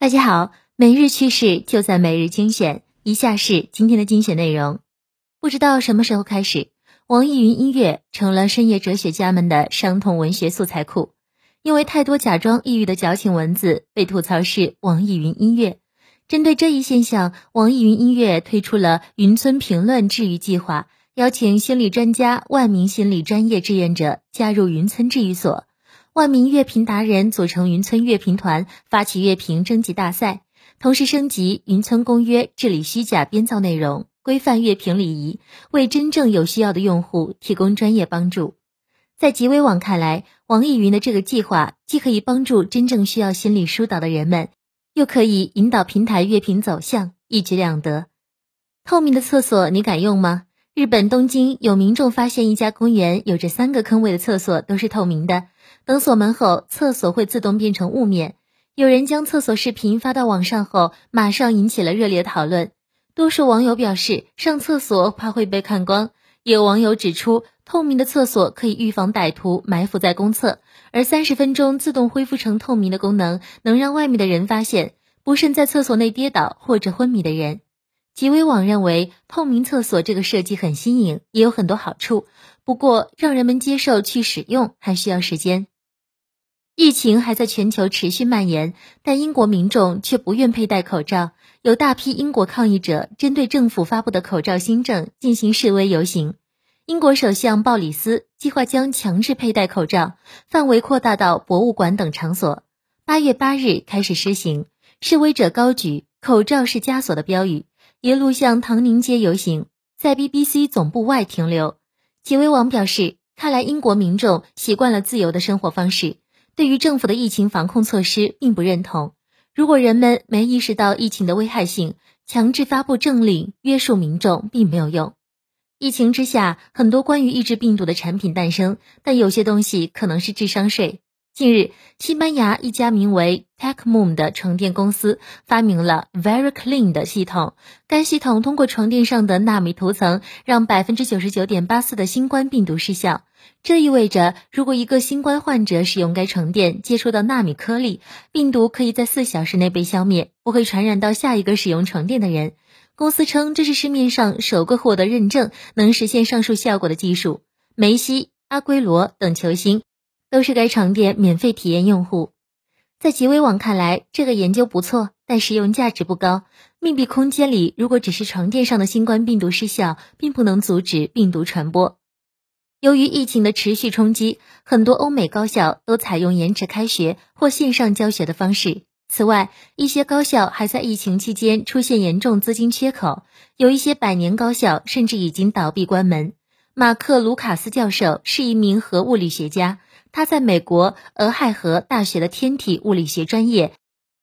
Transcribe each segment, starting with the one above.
大家好，每日趣事就在每日精选。以下是今天的精选内容。不知道什么时候开始，网易云音乐成了深夜哲学家们的伤痛文学素材库。因为太多假装抑郁的矫情文字被吐槽是网易云音乐。针对这一现象，网易云音乐推出了云村评论治愈计划，邀请心理专家、万名心理专业志愿者加入云村治愈所。万名乐评达人组成云村乐评团，发起乐评征集大赛，同时升级云村公约，治理虚假编造内容，规范乐评礼仪，为真正有需要的用户提供专业帮助。在极微网看来，网易云的这个计划既可以帮助真正需要心理疏导的人们，又可以引导平台乐评走向，一举两得。透明的厕所你敢用吗？日本东京有民众发现一家公园有着三个坑位的厕所都是透明的。等锁门后，厕所会自动变成雾面。有人将厕所视频发到网上后，马上引起了热烈讨论。多数网友表示，上厕所怕会被看光。有网友指出，透明的厕所可以预防歹徒埋伏在公厕，而三十分钟自动恢复成透明的功能，能让外面的人发现不慎在厕所内跌倒或者昏迷的人。极微网认为，透明厕所这个设计很新颖，也有很多好处。不过，让人们接受去使用还需要时间。疫情还在全球持续蔓延，但英国民众却不愿佩戴口罩。有大批英国抗议者针对政府发布的口罩新政进行示威游行。英国首相鲍里斯计划将强制佩戴口罩范围扩大到博物馆等场所，八月八日开始施行。示威者高举“口罩是枷锁”的标语，一路向唐宁街游行，在 BBC 总部外停留。几位网表示，看来英国民众习惯了自由的生活方式。对于政府的疫情防控措施并不认同。如果人们没意识到疫情的危害性，强制发布政令约束民众并没有用。疫情之下，很多关于抑制病毒的产品诞生，但有些东西可能是智商税。近日，西班牙一家名为 TechMoon 的床垫公司发明了 Very Clean 的系统。该系统通过床垫上的纳米涂层，让百分之九十九点八四的新冠病毒失效。这意味着，如果一个新冠患者使用该床垫接触到纳米颗粒，病毒可以在四小时内被消灭，不会传染到下一个使用床垫的人。公司称，这是市面上首个获得认证能实现上述效果的技术。梅西、阿圭罗等球星。都是该床垫免费体验用户，在极微网看来，这个研究不错，但实用价值不高。密闭空间里，如果只是床垫上的新冠病毒失效，并不能阻止病毒传播。由于疫情的持续冲击，很多欧美高校都采用延迟开学或线上教学的方式。此外，一些高校还在疫情期间出现严重资金缺口，有一些百年高校甚至已经倒闭关门。马克·卢卡斯教授是一名核物理学家。他在美国俄亥俄大学的天体物理学专业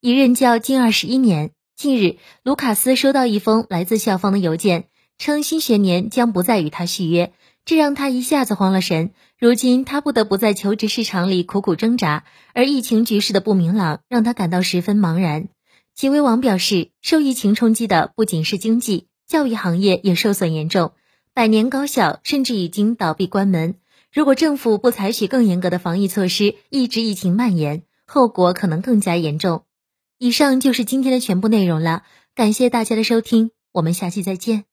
已任教近二十一年。近日，卢卡斯收到一封来自校方的邮件，称新学年将不再与他续约，这让他一下子慌了神。如今，他不得不在求职市场里苦苦挣扎，而疫情局势的不明朗让他感到十分茫然。极微网表示，受疫情冲击的不仅是经济，教育行业也受损严重，百年高校甚至已经倒闭关门。如果政府不采取更严格的防疫措施，抑制疫情蔓延，后果可能更加严重。以上就是今天的全部内容了，感谢大家的收听，我们下期再见。